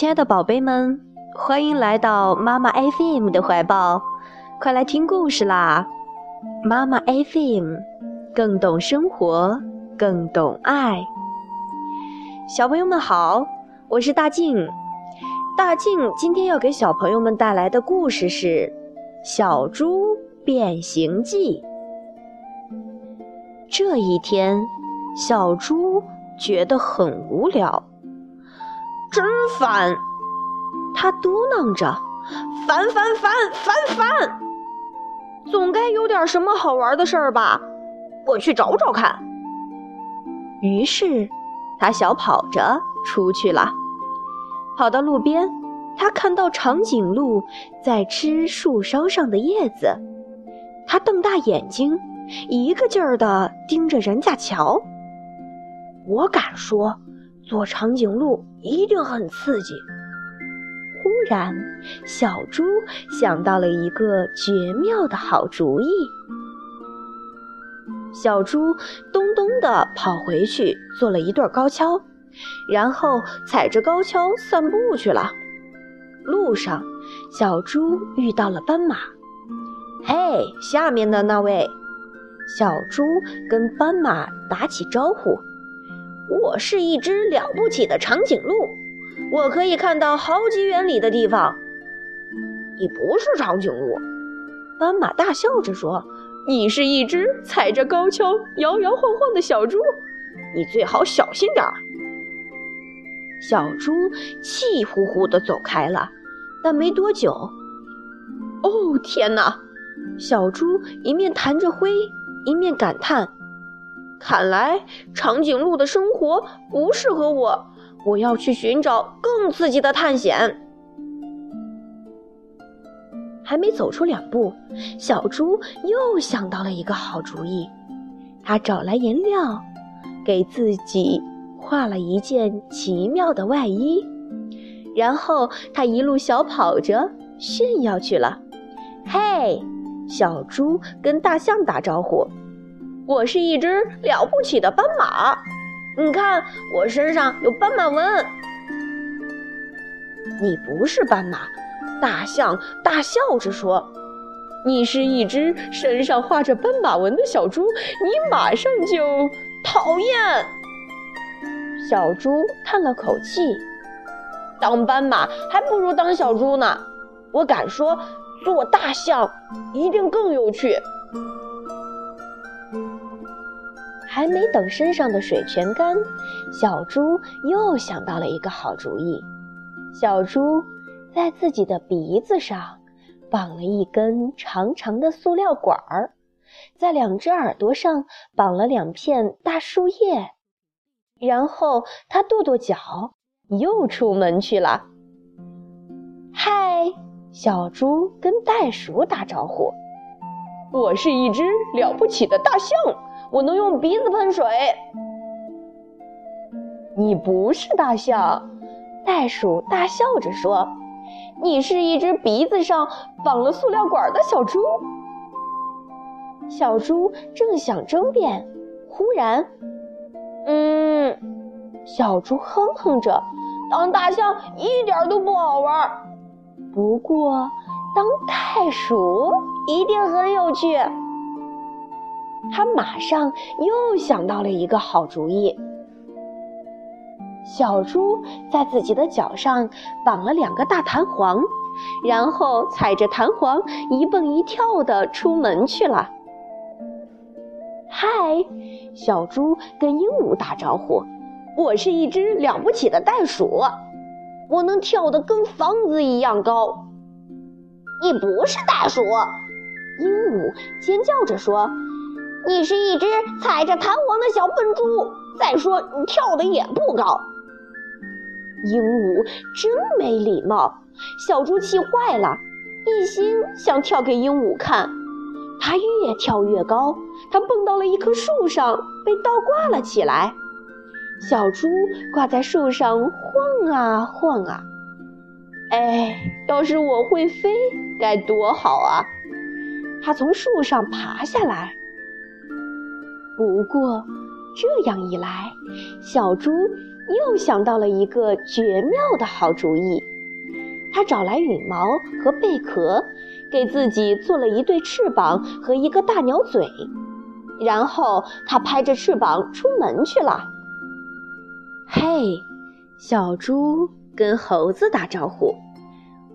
亲爱的宝贝们，欢迎来到妈妈 FM 的怀抱，快来听故事啦！妈妈 FM 更懂生活，更懂爱。小朋友们好，我是大静。大静今天要给小朋友们带来的故事是《小猪变形记》。这一天，小猪觉得很无聊。真烦！他嘟囔着：“烦烦烦烦烦！总该有点什么好玩的事儿吧？我去找找看。”于是，他小跑着出去了。跑到路边，他看到长颈鹿在吃树梢上的叶子，他瞪大眼睛，一个劲儿地盯着人家瞧。我敢说。做长颈鹿一定很刺激。忽然，小猪想到了一个绝妙的好主意。小猪咚咚地跑回去，做了一对高跷，然后踩着高跷散步去了。路上，小猪遇到了斑马。“嘿，下面的那位！”小猪跟斑马打起招呼。我是一只了不起的长颈鹿，我可以看到好几远里的地方。你不是长颈鹿，斑马大笑着说：“你是一只踩着高跷摇摇晃晃的小猪，你最好小心点儿。”小猪气呼呼地走开了，但没多久，哦天哪！小猪一面弹着灰，一面感叹。看来长颈鹿的生活不适合我，我要去寻找更刺激的探险。还没走出两步，小猪又想到了一个好主意。他找来颜料，给自己画了一件奇妙的外衣，然后他一路小跑着炫耀去了。嘿，小猪跟大象打招呼。我是一只了不起的斑马，你看我身上有斑马纹。你不是斑马，大象大笑着说：“你是一只身上画着斑马纹的小猪，你马上就讨厌。”小猪叹了口气：“当斑马还不如当小猪呢。我敢说，做大象一定更有趣。”还没等身上的水全干，小猪又想到了一个好主意。小猪在自己的鼻子上绑了一根长长的塑料管儿，在两只耳朵上绑了两片大树叶，然后他跺跺脚，又出门去了。嗨，小猪跟袋鼠打招呼：“我是一只了不起的大象。”我能用鼻子喷水。你不是大象，袋鼠大笑着说：“你是一只鼻子上绑了塑料管的小猪。”小猪正想争辩，忽然，嗯，小猪哼哼着：“当大象一点都不好玩，不过当袋鼠一定很有趣。”他马上又想到了一个好主意。小猪在自己的脚上绑了两个大弹簧，然后踩着弹簧一蹦一跳地出门去了。嗨，小猪跟鹦鹉打招呼：“我是一只了不起的袋鼠，我能跳得跟房子一样高。”你不是袋鼠，鹦鹉尖叫着说。你是一只踩着弹簧的小笨猪。再说，你跳的也不高。鹦鹉真没礼貌，小猪气坏了，一心想跳给鹦鹉看。它越跳越高，它蹦到了一棵树上，被倒挂了起来。小猪挂在树上晃啊晃啊。哎，要是我会飞，该多好啊！它从树上爬下来。不过，这样一来，小猪又想到了一个绝妙的好主意。他找来羽毛和贝壳，给自己做了一对翅膀和一个大鸟嘴，然后他拍着翅膀出门去了。嘿，小猪跟猴子打招呼：“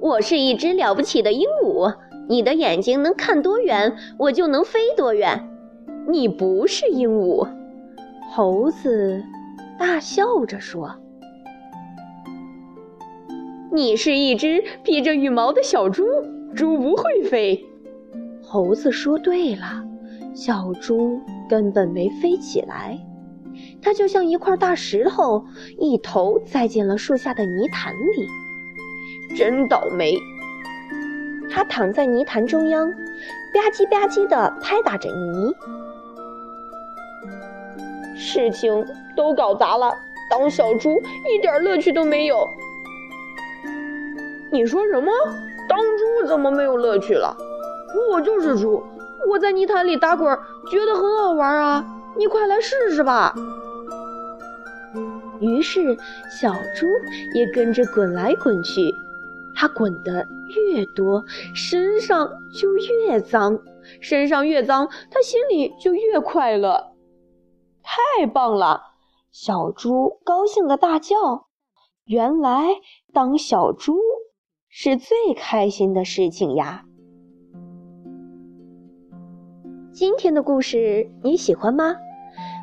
我是一只了不起的鹦鹉，你的眼睛能看多远，我就能飞多远。你不是鹦鹉。”猴子大笑着说：“你是一只披着羽毛的小猪，猪不会飞。”猴子说：“对了，小猪根本没飞起来，它就像一块大石头，一头栽进了树下的泥潭里。真倒霉！”它躺在泥潭中央，吧唧吧唧地拍打着泥。事情都搞砸了，当小猪一点乐趣都没有。你说什么？当猪怎么没有乐趣了？我就是猪，我在泥潭里打滚，觉得很好玩啊！你快来试试吧。于是小猪也跟着滚来滚去，它滚得越多，身上就越脏，身上越脏，它心里就越快乐。太棒了！小猪高兴的大叫。原来当小猪是最开心的事情呀！今天的故事你喜欢吗？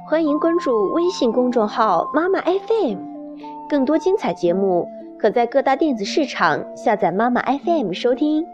欢迎关注微信公众号“妈妈 FM”，更多精彩节目可在各大电子市场下载“妈妈 FM” 收听。